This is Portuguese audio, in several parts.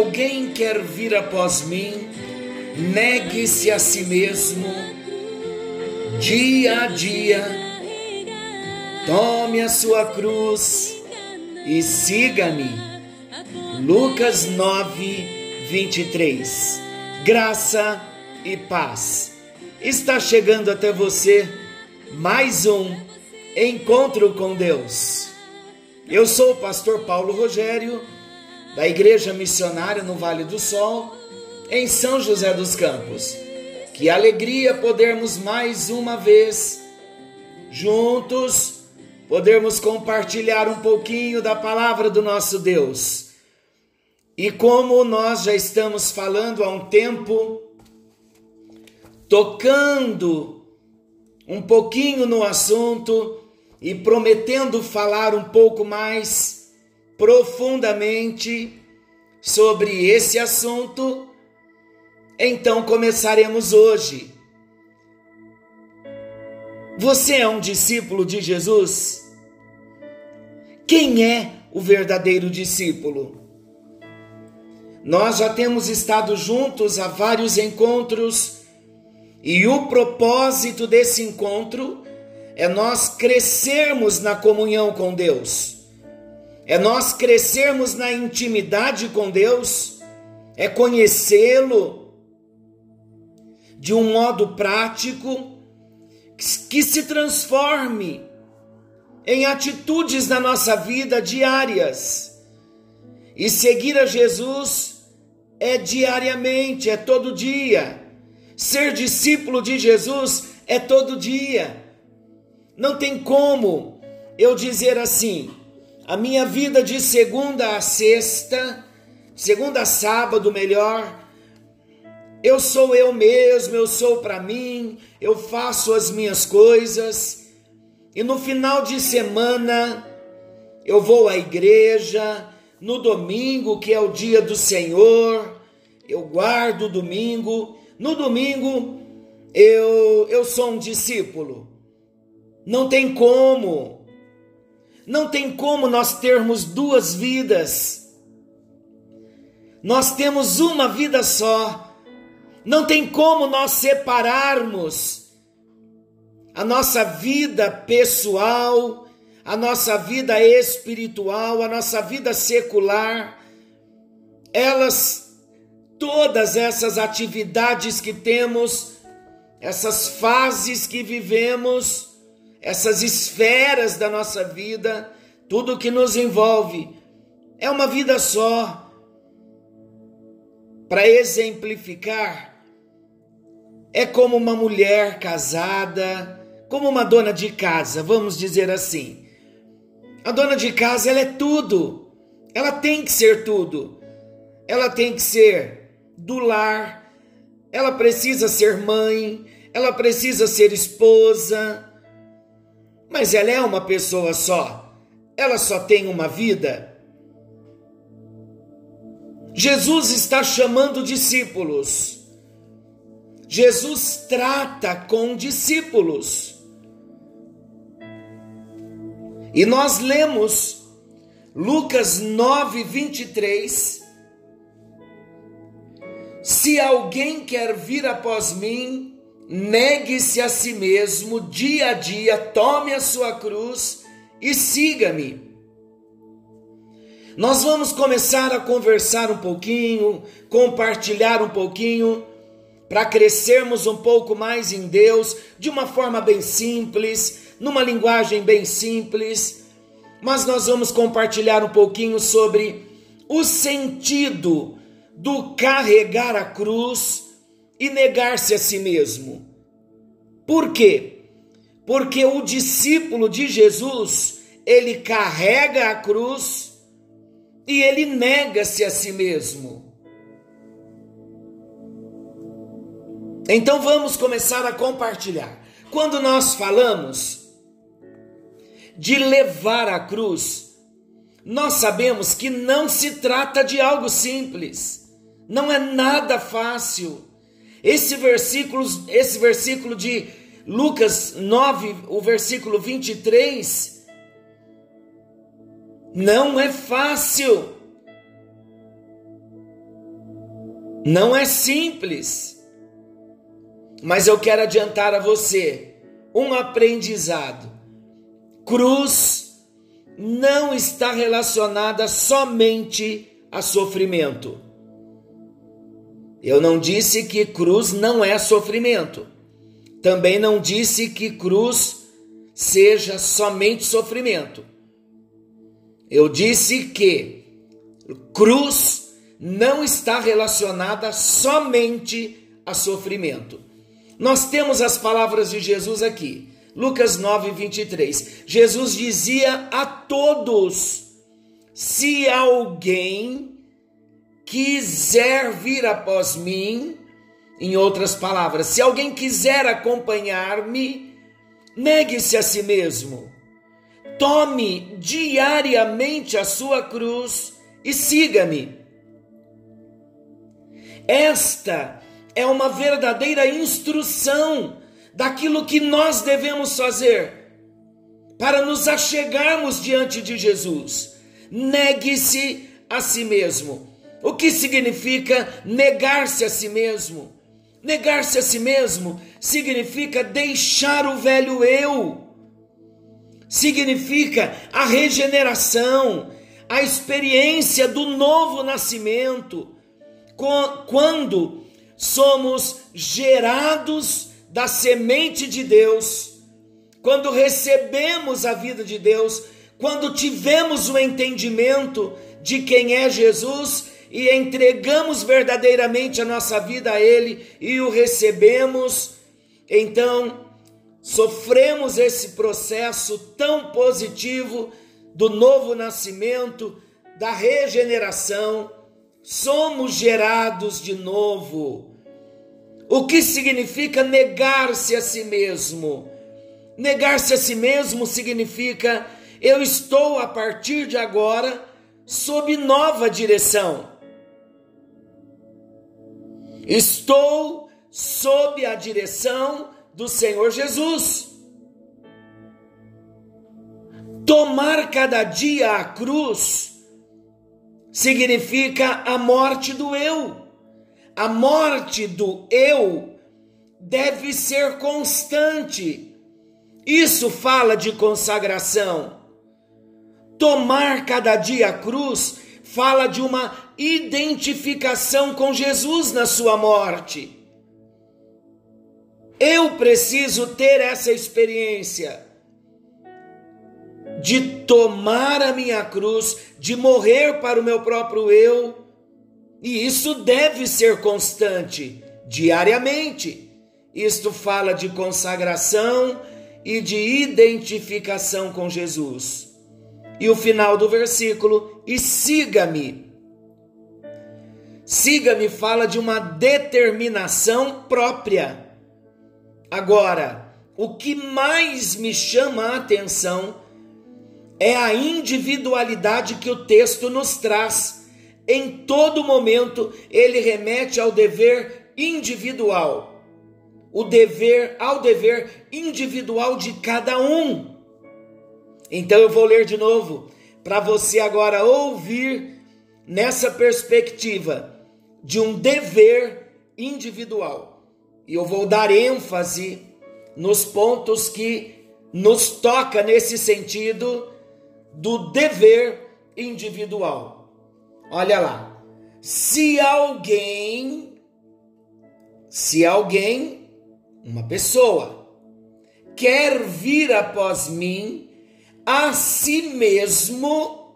alguém quer vir após mim, negue-se a si mesmo, dia a dia, tome a sua cruz e siga-me. Lucas 9, 23. Graça e paz. Está chegando até você mais um encontro com Deus. Eu sou o pastor Paulo Rogério, da Igreja Missionária no Vale do Sol, em São José dos Campos. Que alegria podermos mais uma vez juntos podermos compartilhar um pouquinho da palavra do nosso Deus. E como nós já estamos falando há um tempo, tocando um pouquinho no assunto e prometendo falar um pouco mais profundamente sobre esse assunto, então começaremos hoje. Você é um discípulo de Jesus? Quem é o verdadeiro discípulo? Nós já temos estado juntos a vários encontros e o propósito desse encontro é nós crescermos na comunhão com Deus, é nós crescermos na intimidade com Deus, é conhecê-lo de um modo prático que se transforme em atitudes na nossa vida diárias. E seguir a Jesus é diariamente, é todo dia. Ser discípulo de Jesus é todo dia. Não tem como eu dizer assim: a minha vida de segunda a sexta, segunda a sábado melhor, eu sou eu mesmo, eu sou para mim, eu faço as minhas coisas, e no final de semana eu vou à igreja, no domingo, que é o dia do Senhor, eu guardo o domingo, no domingo eu, eu sou um discípulo. Não tem como, não tem como nós termos duas vidas. Nós temos uma vida só. Não tem como nós separarmos a nossa vida pessoal, a nossa vida espiritual, a nossa vida secular. Elas, todas essas atividades que temos, essas fases que vivemos, essas esferas da nossa vida, tudo que nos envolve, é uma vida só. Para exemplificar, é como uma mulher casada, como uma dona de casa, vamos dizer assim. A dona de casa, ela é tudo. Ela tem que ser tudo. Ela tem que ser do lar. Ela precisa ser mãe, ela precisa ser esposa. Mas ela é uma pessoa só. Ela só tem uma vida. Jesus está chamando discípulos. Jesus trata com discípulos. E nós lemos Lucas 9, 23. Se alguém quer vir após mim, negue-se a si mesmo, dia a dia, tome a sua cruz e siga-me. Nós vamos começar a conversar um pouquinho, compartilhar um pouquinho, para crescermos um pouco mais em Deus, de uma forma bem simples, numa linguagem bem simples, mas nós vamos compartilhar um pouquinho sobre o sentido do carregar a cruz e negar-se a si mesmo. Por quê? Porque o discípulo de Jesus, ele carrega a cruz e ele nega-se a si mesmo. Então vamos começar a compartilhar. Quando nós falamos de levar a cruz, nós sabemos que não se trata de algo simples, não é nada fácil. Esse versículo, esse versículo de Lucas 9, o versículo 23, não é fácil. Não é simples. Mas eu quero adiantar a você um aprendizado. Cruz não está relacionada somente a sofrimento. Eu não disse que cruz não é sofrimento. Também não disse que cruz seja somente sofrimento. Eu disse que cruz não está relacionada somente a sofrimento. Nós temos as palavras de Jesus aqui. Lucas 9, 23. Jesus dizia a todos: se alguém quiser vir após mim, em outras palavras, se alguém quiser acompanhar-me, negue-se a si mesmo, tome diariamente a sua cruz e siga-me. Esta é uma verdadeira instrução daquilo que nós devemos fazer para nos achegarmos diante de Jesus. Negue-se a si mesmo. O que significa negar-se a si mesmo? Negar-se a si mesmo significa deixar o velho eu, significa a regeneração, a experiência do novo nascimento, quando somos gerados da semente de Deus, quando recebemos a vida de Deus, quando tivemos o entendimento de quem é Jesus e entregamos verdadeiramente a nossa vida a Ele e o recebemos, então sofremos esse processo tão positivo do novo nascimento, da regeneração, somos gerados de novo. O que significa negar-se a si mesmo? Negar-se a si mesmo significa eu estou a partir de agora sob nova direção. Estou sob a direção do Senhor Jesus. Tomar cada dia a cruz significa a morte do eu. A morte do eu deve ser constante. Isso fala de consagração. Tomar cada dia a cruz fala de uma identificação com Jesus na sua morte. Eu preciso ter essa experiência de tomar a minha cruz, de morrer para o meu próprio eu, e isso deve ser constante, diariamente. Isto fala de consagração e de identificação com Jesus. E o final do versículo, e siga-me. Siga-me fala de uma determinação própria. Agora, o que mais me chama a atenção é a individualidade que o texto nos traz. Em todo momento, ele remete ao dever individual. O dever ao dever individual de cada um. Então eu vou ler de novo para você agora ouvir nessa perspectiva de um dever individual. E eu vou dar ênfase nos pontos que nos toca nesse sentido do dever individual. Olha lá. Se alguém se alguém, uma pessoa, quer vir após mim, a si mesmo,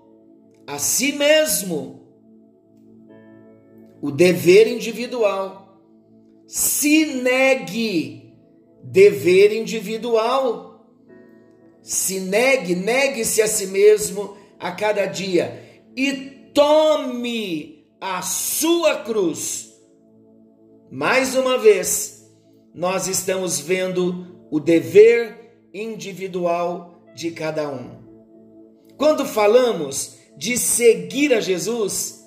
a si mesmo, o dever individual. Se negue, dever individual. Se negue, negue-se a si mesmo a cada dia e tome a sua cruz. Mais uma vez, nós estamos vendo o dever individual de cada um. Quando falamos de seguir a Jesus,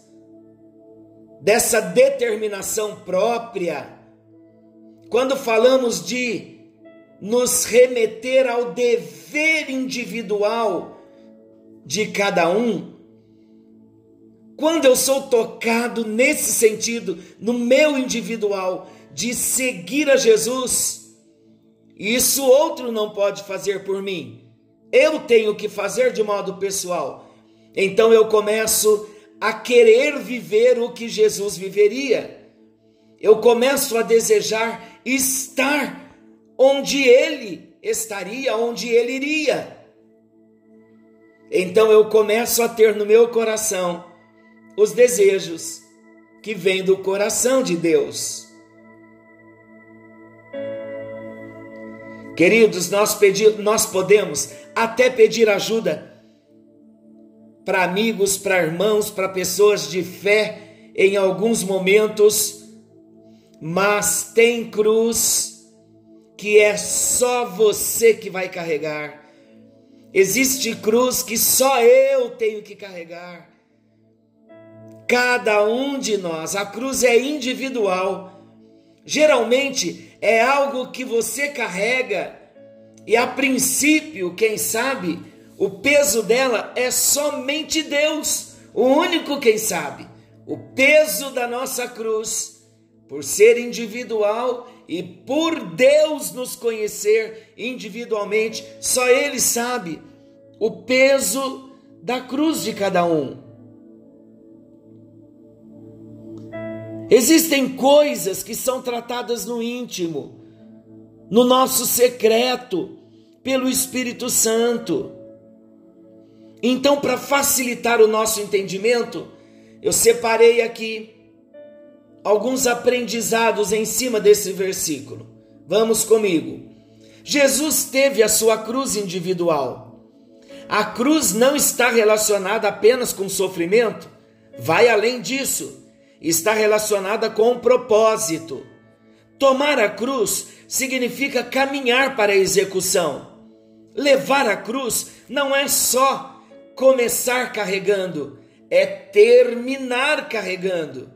dessa determinação própria, quando falamos de nos remeter ao dever individual de cada um, quando eu sou tocado nesse sentido, no meu individual, de seguir a Jesus, isso outro não pode fazer por mim. Eu tenho que fazer de modo pessoal. Então eu começo a querer viver o que Jesus viveria. Eu começo a desejar estar onde ele estaria, onde ele iria. Então eu começo a ter no meu coração os desejos que vêm do coração de Deus. Queridos, nós, pedir, nós podemos até pedir ajuda para amigos, para irmãos, para pessoas de fé em alguns momentos, mas tem cruz que é só você que vai carregar. Existe cruz que só eu tenho que carregar. Cada um de nós, a cruz é individual. Geralmente é algo que você carrega e a princípio, quem sabe, o peso dela é somente Deus, o único quem sabe. O peso da nossa cruz, por ser individual e por Deus nos conhecer individualmente, só Ele sabe o peso da cruz de cada um. Existem coisas que são tratadas no íntimo, no nosso secreto, pelo Espírito Santo. Então, para facilitar o nosso entendimento, eu separei aqui alguns aprendizados em cima desse versículo. Vamos comigo. Jesus teve a sua cruz individual. A cruz não está relacionada apenas com sofrimento, vai além disso está relacionada com um propósito. Tomar a cruz significa caminhar para a execução. Levar a cruz não é só começar carregando, é terminar carregando.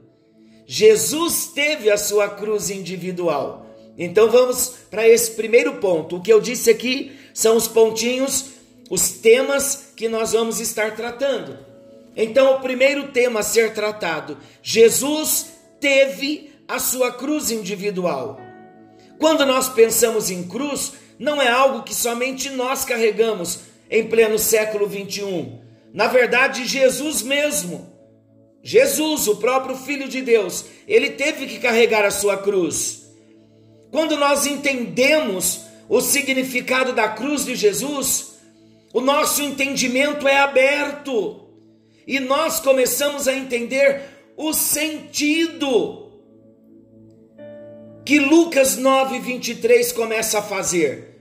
Jesus teve a sua cruz individual. Então vamos para esse primeiro ponto. O que eu disse aqui são os pontinhos, os temas que nós vamos estar tratando. Então, o primeiro tema a ser tratado: Jesus teve a sua cruz individual. Quando nós pensamos em cruz, não é algo que somente nós carregamos em pleno século 21. Na verdade, Jesus mesmo, Jesus, o próprio Filho de Deus, ele teve que carregar a sua cruz. Quando nós entendemos o significado da cruz de Jesus, o nosso entendimento é aberto e nós começamos a entender o sentido que Lucas 9, 23 começa a fazer.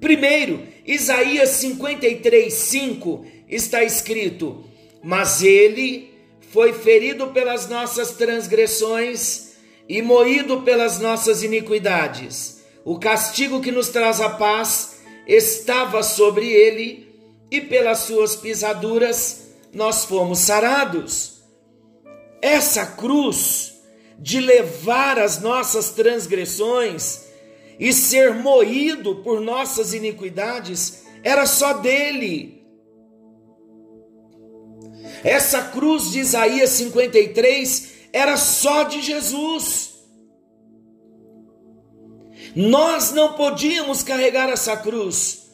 Primeiro, Isaías 53, 5 está escrito: Mas ele foi ferido pelas nossas transgressões e moído pelas nossas iniquidades. O castigo que nos traz a paz estava sobre ele, e pelas suas pisaduras nós fomos sarados. Essa cruz de levar as nossas transgressões e ser moído por nossas iniquidades era só dele. Essa cruz de Isaías 53 era só de Jesus. Nós não podíamos carregar essa cruz,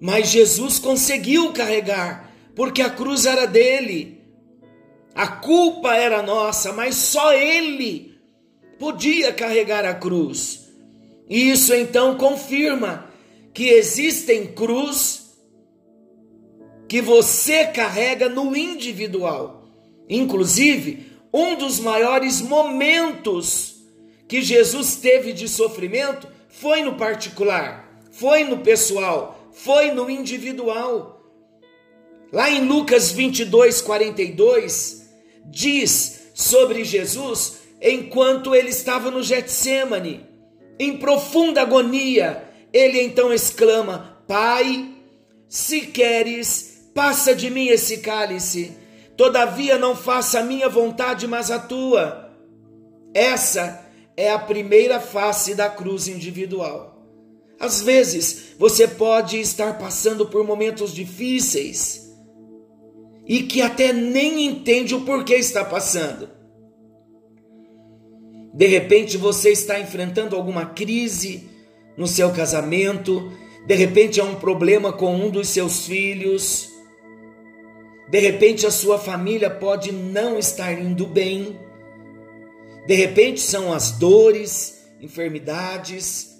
mas Jesus conseguiu carregar porque a cruz era dele. A culpa era nossa, mas só ele podia carregar a cruz. E isso então confirma que existem cruz que você carrega no individual. Inclusive, um dos maiores momentos que Jesus teve de sofrimento foi no particular, foi no pessoal, foi no individual. Lá em Lucas 22, 42, diz sobre Jesus enquanto ele estava no Getsemane, em profunda agonia, ele então exclama: Pai, se queres, passa de mim esse cálice, todavia não faça a minha vontade, mas a tua. Essa é a primeira face da cruz individual. Às vezes, você pode estar passando por momentos difíceis e que até nem entende o porquê está passando. De repente, você está enfrentando alguma crise no seu casamento, de repente é um problema com um dos seus filhos, de repente a sua família pode não estar indo bem, de repente são as dores, enfermidades,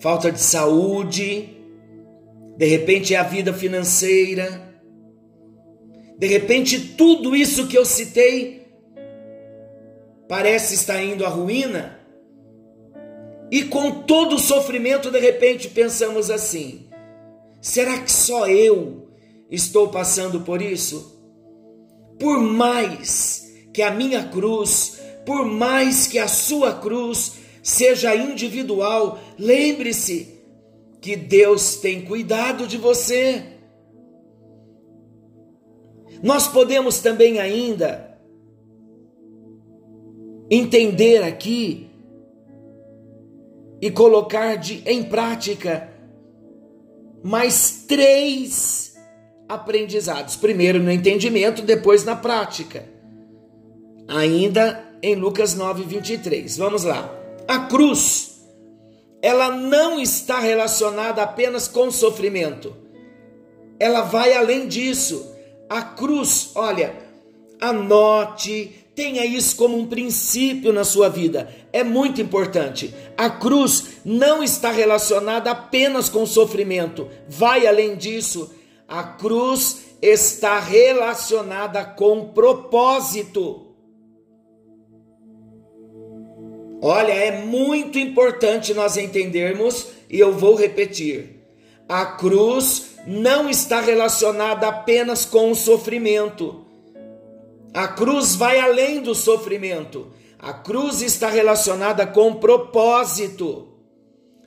falta de saúde, de repente é a vida financeira, de repente tudo isso que eu citei parece estar indo à ruína. E com todo o sofrimento, de repente pensamos assim: será que só eu estou passando por isso? Por mais que a minha cruz, por mais que a sua cruz seja individual, lembre-se que Deus tem cuidado de você. Nós podemos também ainda entender aqui e colocar de, em prática mais três aprendizados. Primeiro no entendimento, depois na prática. Ainda em Lucas 9, 23. Vamos lá. A cruz, ela não está relacionada apenas com sofrimento. Ela vai além disso. A cruz, olha, anote, Tenha isso como um princípio na sua vida. É muito importante. A cruz não está relacionada apenas com sofrimento. Vai além disso. A cruz está relacionada com propósito. Olha, é muito importante nós entendermos, e eu vou repetir: a cruz não está relacionada apenas com o sofrimento. A cruz vai além do sofrimento. A cruz está relacionada com propósito.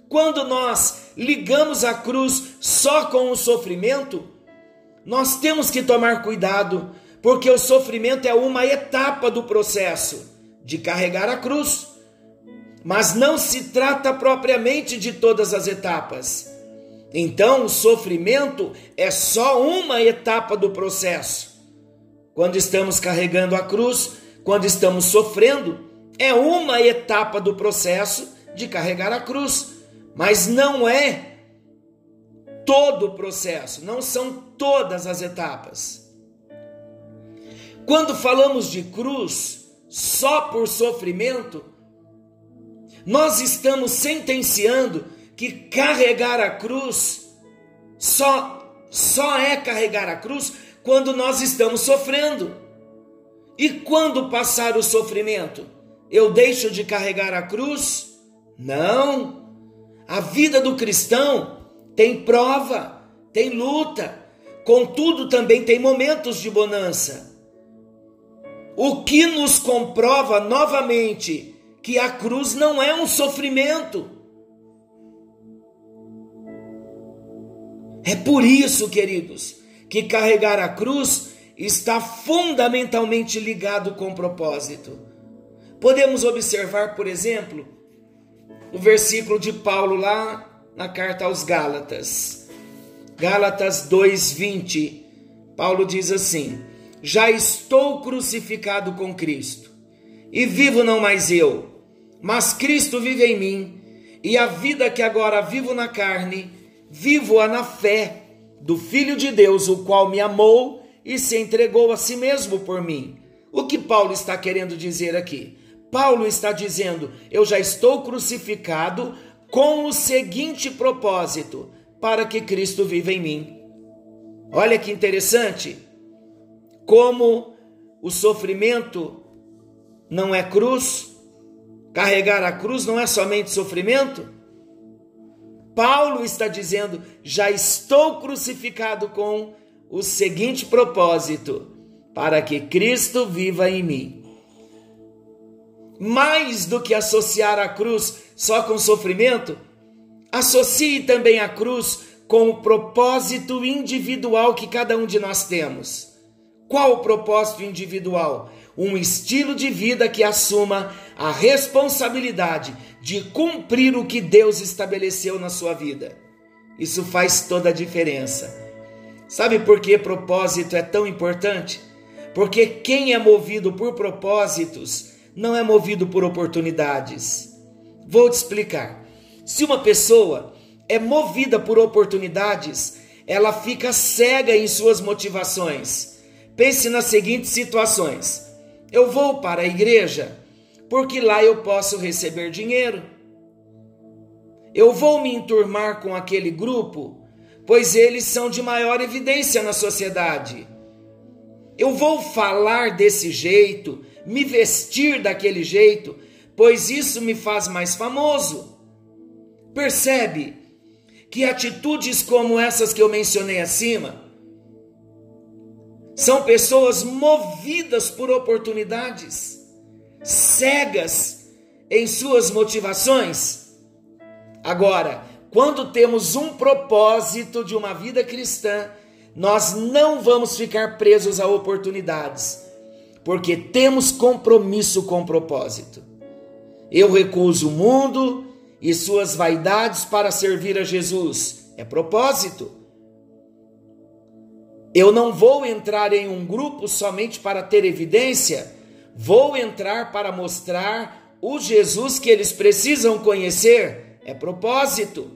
Quando nós ligamos a cruz só com o sofrimento, nós temos que tomar cuidado, porque o sofrimento é uma etapa do processo de carregar a cruz. Mas não se trata propriamente de todas as etapas. Então, o sofrimento é só uma etapa do processo. Quando estamos carregando a cruz, quando estamos sofrendo, é uma etapa do processo de carregar a cruz, mas não é todo o processo, não são todas as etapas. Quando falamos de cruz só por sofrimento, nós estamos sentenciando que carregar a cruz só só é carregar a cruz quando nós estamos sofrendo. E quando passar o sofrimento, eu deixo de carregar a cruz? Não. A vida do cristão tem prova, tem luta, contudo também tem momentos de bonança. O que nos comprova novamente que a cruz não é um sofrimento. É por isso, queridos, que carregar a cruz está fundamentalmente ligado com propósito. Podemos observar, por exemplo, o versículo de Paulo lá na carta aos Gálatas. Gálatas 2:20. Paulo diz assim: Já estou crucificado com Cristo, e vivo não mais eu, mas Cristo vive em mim, e a vida que agora vivo na carne, vivo-a na fé do Filho de Deus, o qual me amou e se entregou a si mesmo por mim. O que Paulo está querendo dizer aqui? Paulo está dizendo: Eu já estou crucificado com o seguinte propósito: para que Cristo viva em mim. Olha que interessante, como o sofrimento não é cruz, carregar a cruz não é somente sofrimento. Paulo está dizendo: já estou crucificado com o seguinte propósito, para que Cristo viva em mim. Mais do que associar a cruz só com sofrimento, associe também a cruz com o propósito individual que cada um de nós temos. Qual o propósito individual? Um estilo de vida que assuma a responsabilidade de cumprir o que Deus estabeleceu na sua vida. Isso faz toda a diferença. Sabe por que propósito é tão importante? Porque quem é movido por propósitos não é movido por oportunidades. Vou te explicar. Se uma pessoa é movida por oportunidades, ela fica cega em suas motivações. Pense nas seguintes situações: eu vou para a igreja porque lá eu posso receber dinheiro. Eu vou me enturmar com aquele grupo, pois eles são de maior evidência na sociedade. Eu vou falar desse jeito, me vestir daquele jeito, pois isso me faz mais famoso. Percebe? que atitudes como essas que eu mencionei acima são pessoas movidas por oportunidades, cegas em suas motivações. Agora, quando temos um propósito de uma vida cristã, nós não vamos ficar presos a oportunidades, porque temos compromisso com o propósito. Eu recuso o mundo, e suas vaidades para servir a Jesus. É propósito. Eu não vou entrar em um grupo somente para ter evidência, vou entrar para mostrar o Jesus que eles precisam conhecer. É propósito.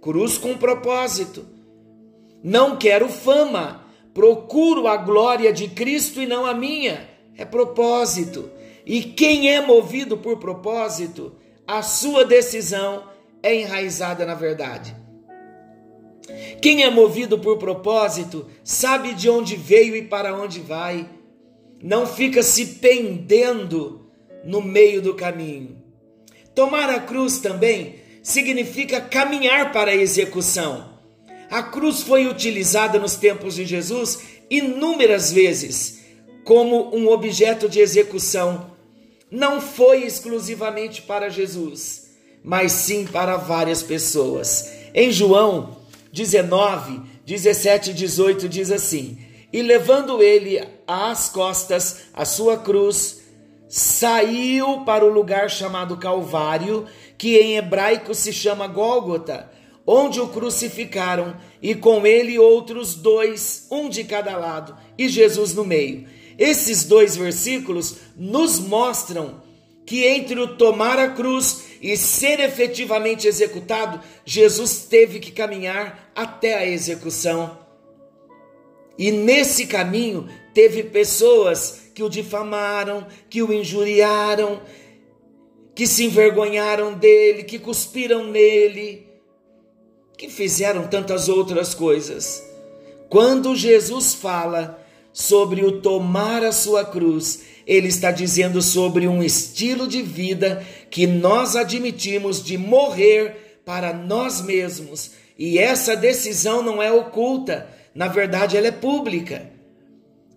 Cruz com propósito. Não quero fama, procuro a glória de Cristo e não a minha. É propósito. E quem é movido por propósito a sua decisão é enraizada na verdade. Quem é movido por propósito sabe de onde veio e para onde vai, não fica se pendendo no meio do caminho. Tomar a cruz também significa caminhar para a execução. A cruz foi utilizada nos tempos de Jesus inúmeras vezes como um objeto de execução não foi exclusivamente para Jesus, mas sim para várias pessoas. Em João 19, 17 e 18 diz assim: E levando ele às costas a sua cruz, saiu para o lugar chamado Calvário, que em hebraico se chama Gólgota, onde o crucificaram, e com ele outros dois, um de cada lado, e Jesus no meio. Esses dois versículos nos mostram que entre o tomar a cruz e ser efetivamente executado, Jesus teve que caminhar até a execução. E nesse caminho teve pessoas que o difamaram, que o injuriaram, que se envergonharam dele, que cuspiram nele, que fizeram tantas outras coisas. Quando Jesus fala sobre o tomar a sua cruz, ele está dizendo sobre um estilo de vida que nós admitimos de morrer para nós mesmos. E essa decisão não é oculta, na verdade, ela é pública.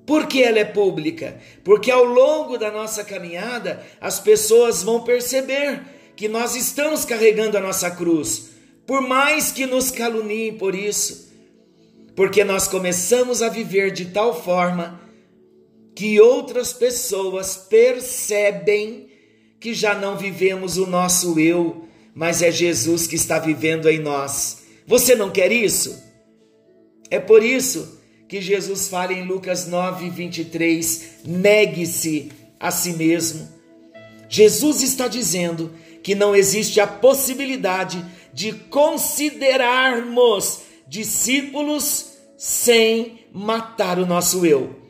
Por que ela é pública? Porque ao longo da nossa caminhada, as pessoas vão perceber que nós estamos carregando a nossa cruz, por mais que nos caluniem por isso porque nós começamos a viver de tal forma que outras pessoas percebem que já não vivemos o nosso eu, mas é Jesus que está vivendo em nós. Você não quer isso? É por isso que Jesus fala em Lucas 9, 23: negue-se a si mesmo. Jesus está dizendo que não existe a possibilidade de considerarmos discípulos sem matar o nosso eu.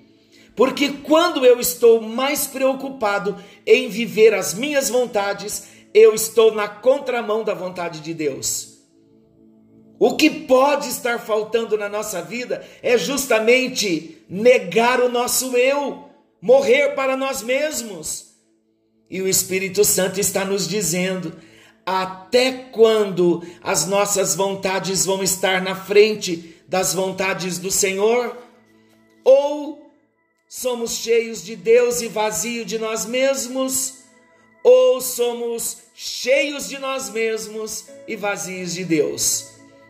Porque quando eu estou mais preocupado em viver as minhas vontades, eu estou na contramão da vontade de Deus. O que pode estar faltando na nossa vida é justamente negar o nosso eu, morrer para nós mesmos. E o Espírito Santo está nos dizendo: até quando as nossas vontades vão estar na frente das vontades do Senhor? Ou somos cheios de Deus e vazio de nós mesmos? Ou somos cheios de nós mesmos e vazios de Deus?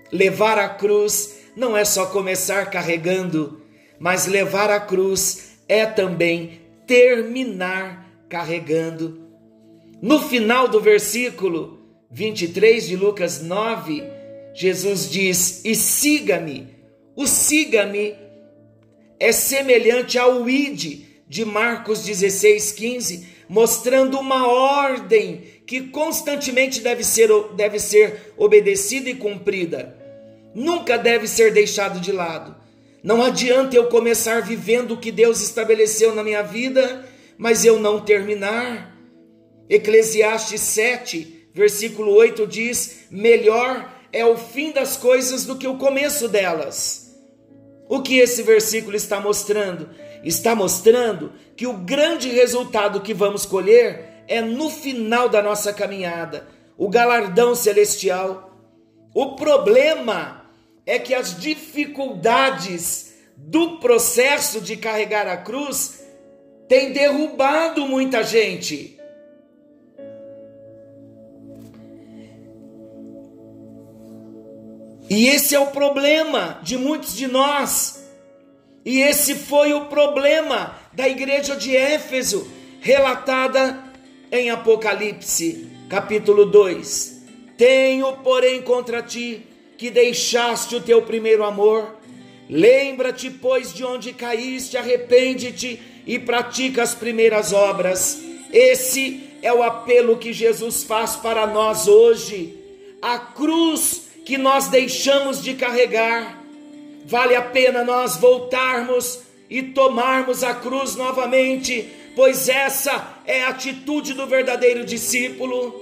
Levar a cruz não é só começar carregando, mas levar a cruz é também terminar carregando. No final do versículo 23 de Lucas 9, Jesus diz: E siga-me. O siga-me é semelhante ao id de Marcos 16, 15, mostrando uma ordem que constantemente deve ser, deve ser obedecida e cumprida. Nunca deve ser deixado de lado. Não adianta eu começar vivendo o que Deus estabeleceu na minha vida, mas eu não terminar. Eclesiastes 7, versículo 8 diz: Melhor é o fim das coisas do que o começo delas. O que esse versículo está mostrando? Está mostrando que o grande resultado que vamos colher é no final da nossa caminhada, o galardão celestial. O problema é que as dificuldades do processo de carregar a cruz têm derrubado muita gente. E esse é o problema de muitos de nós. E esse foi o problema da igreja de Éfeso, relatada em Apocalipse, capítulo 2. Tenho, porém, contra ti que deixaste o teu primeiro amor. Lembra-te, pois, de onde caíste, arrepende-te e pratica as primeiras obras. Esse é o apelo que Jesus faz para nós hoje. A cruz que nós deixamos de carregar. Vale a pena nós voltarmos e tomarmos a cruz novamente, pois essa é a atitude do verdadeiro discípulo.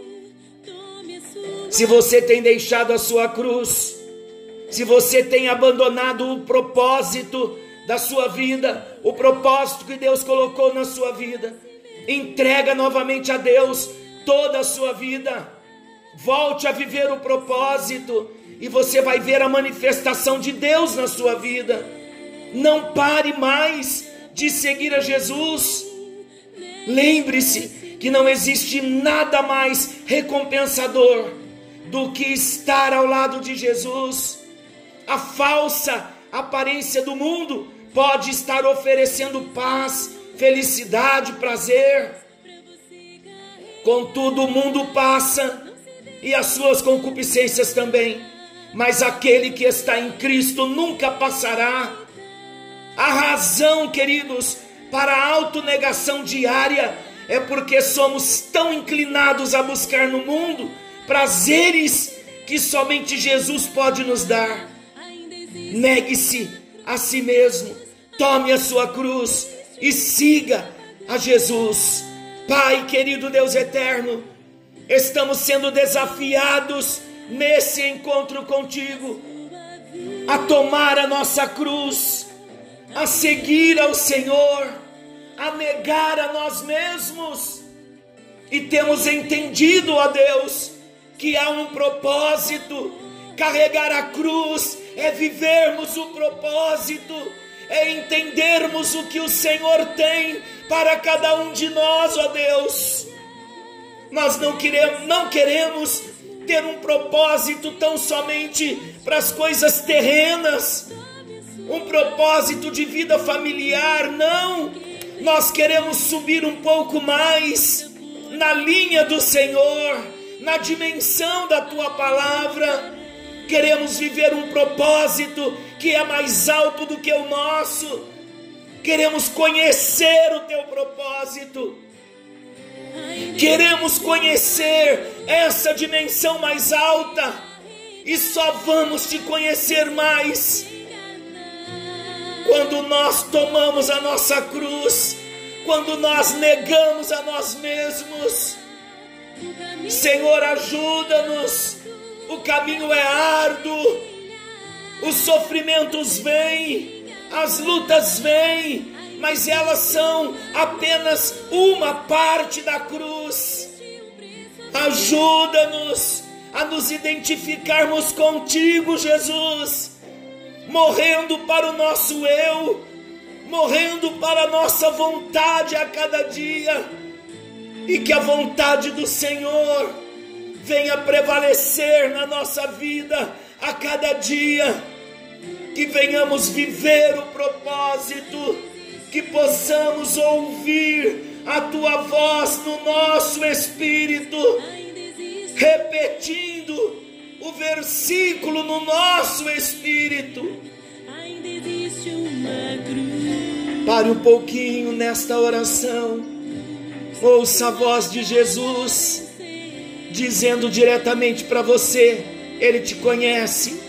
Se você tem deixado a sua cruz, se você tem abandonado o propósito da sua vida, o propósito que Deus colocou na sua vida, entrega novamente a Deus toda a sua vida Volte a viver o propósito e você vai ver a manifestação de Deus na sua vida. Não pare mais de seguir a Jesus. Lembre-se que não existe nada mais recompensador do que estar ao lado de Jesus. A falsa aparência do mundo pode estar oferecendo paz, felicidade, prazer. Contudo, o mundo passa e as suas concupiscências também. Mas aquele que está em Cristo nunca passará. A razão, queridos, para a autonegação diária é porque somos tão inclinados a buscar no mundo prazeres que somente Jesus pode nos dar. Negue-se a si mesmo, tome a sua cruz e siga a Jesus. Pai querido Deus eterno, estamos sendo desafiados nesse encontro contigo a tomar a nossa cruz, a seguir ao Senhor, a negar a nós mesmos. E temos entendido, ó Deus, que há um propósito. Carregar a cruz é vivermos o propósito, é entendermos o que o Senhor tem para cada um de nós, ó Deus. Nós não queremos, não queremos ter um propósito tão somente para as coisas terrenas, um propósito de vida familiar, não. Nós queremos subir um pouco mais na linha do Senhor, na dimensão da tua palavra. Queremos viver um propósito que é mais alto do que o nosso. Queremos conhecer o teu propósito Queremos conhecer essa dimensão mais alta e só vamos te conhecer mais quando nós tomamos a nossa cruz, quando nós negamos a nós mesmos. Senhor, ajuda-nos. O caminho é árduo, Os sofrimentos vêm, as lutas vêm, mas elas são apenas uma parte da cruz. Ajuda-nos a nos identificarmos contigo, Jesus, morrendo para o nosso eu, morrendo para a nossa vontade a cada dia, e que a vontade do Senhor venha prevalecer na nossa vida a cada dia, que venhamos viver o propósito, que possamos ouvir a tua voz no nosso espírito repetindo o versículo no nosso espírito. Pare um pouquinho nesta oração. Ouça a voz de Jesus dizendo diretamente para você: Ele te conhece,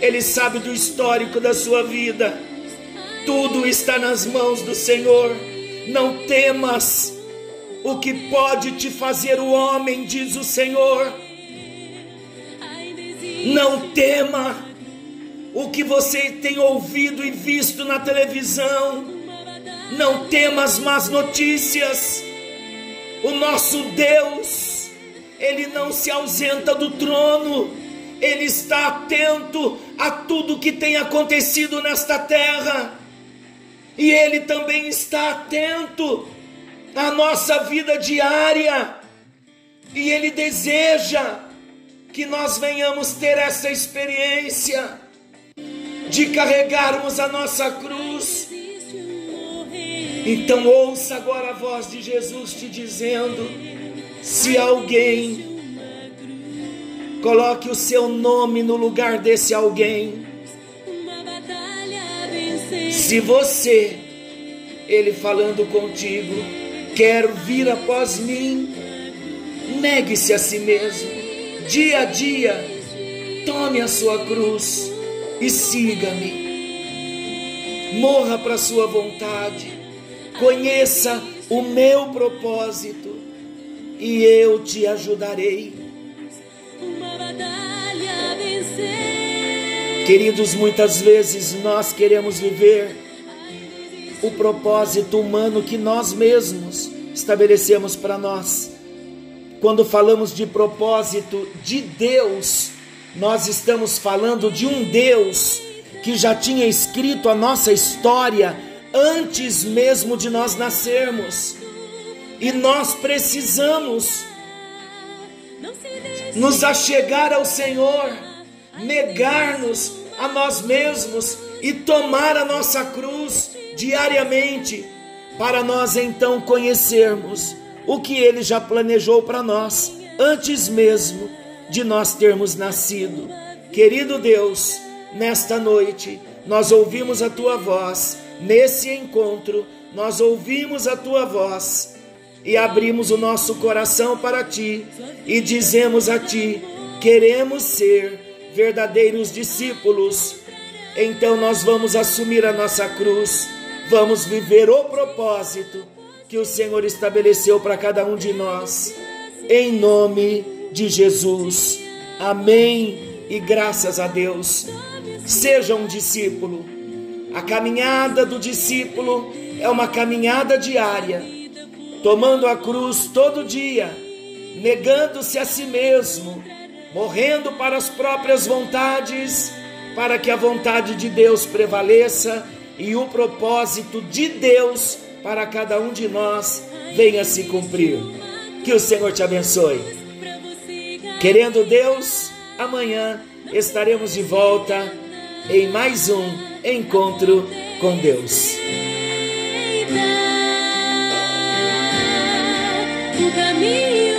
Ele sabe do histórico da sua vida. Tudo está nas mãos do Senhor. Não temas o que pode te fazer o homem, diz o Senhor. Não tema o que você tem ouvido e visto na televisão. Não tema as más notícias. O nosso Deus, Ele não se ausenta do trono, Ele está atento a tudo que tem acontecido nesta terra, e Ele também está atento a nossa vida diária. E Ele deseja que nós venhamos ter essa experiência de carregarmos a nossa cruz. Então ouça agora a voz de Jesus te dizendo: se alguém coloque o seu nome no lugar desse alguém, se você, ele falando contigo, quer vir após mim, negue-se a si mesmo, dia a dia, tome a sua cruz e siga-me. Morra para a sua vontade, conheça o meu propósito e eu te ajudarei. Queridos, muitas vezes nós queremos viver o propósito humano que nós mesmos estabelecemos para nós. Quando falamos de propósito de Deus, nós estamos falando de um Deus que já tinha escrito a nossa história antes mesmo de nós nascermos. E nós precisamos nos achegar ao Senhor, negar-nos a nós mesmos e tomar a nossa cruz diariamente, para nós então conhecermos o que Ele já planejou para nós antes mesmo de nós termos nascido. Querido Deus, nesta noite nós ouvimos a Tua voz, nesse encontro nós ouvimos a Tua voz e abrimos o nosso coração para Ti e dizemos a Ti: queremos ser verdadeiros discípulos. Então nós vamos assumir a nossa cruz vamos viver o propósito que o Senhor estabeleceu para cada um de nós, em nome de Jesus. Amém e graças a Deus. Seja um discípulo. A caminhada do discípulo é uma caminhada diária, tomando a cruz todo dia, negando-se a si mesmo, morrendo para as próprias vontades, para que a vontade de Deus prevaleça e o propósito de Deus para cada um de nós venha se cumprir. Que o Senhor te abençoe. Querendo Deus, amanhã estaremos de volta em mais um encontro com Deus. O caminho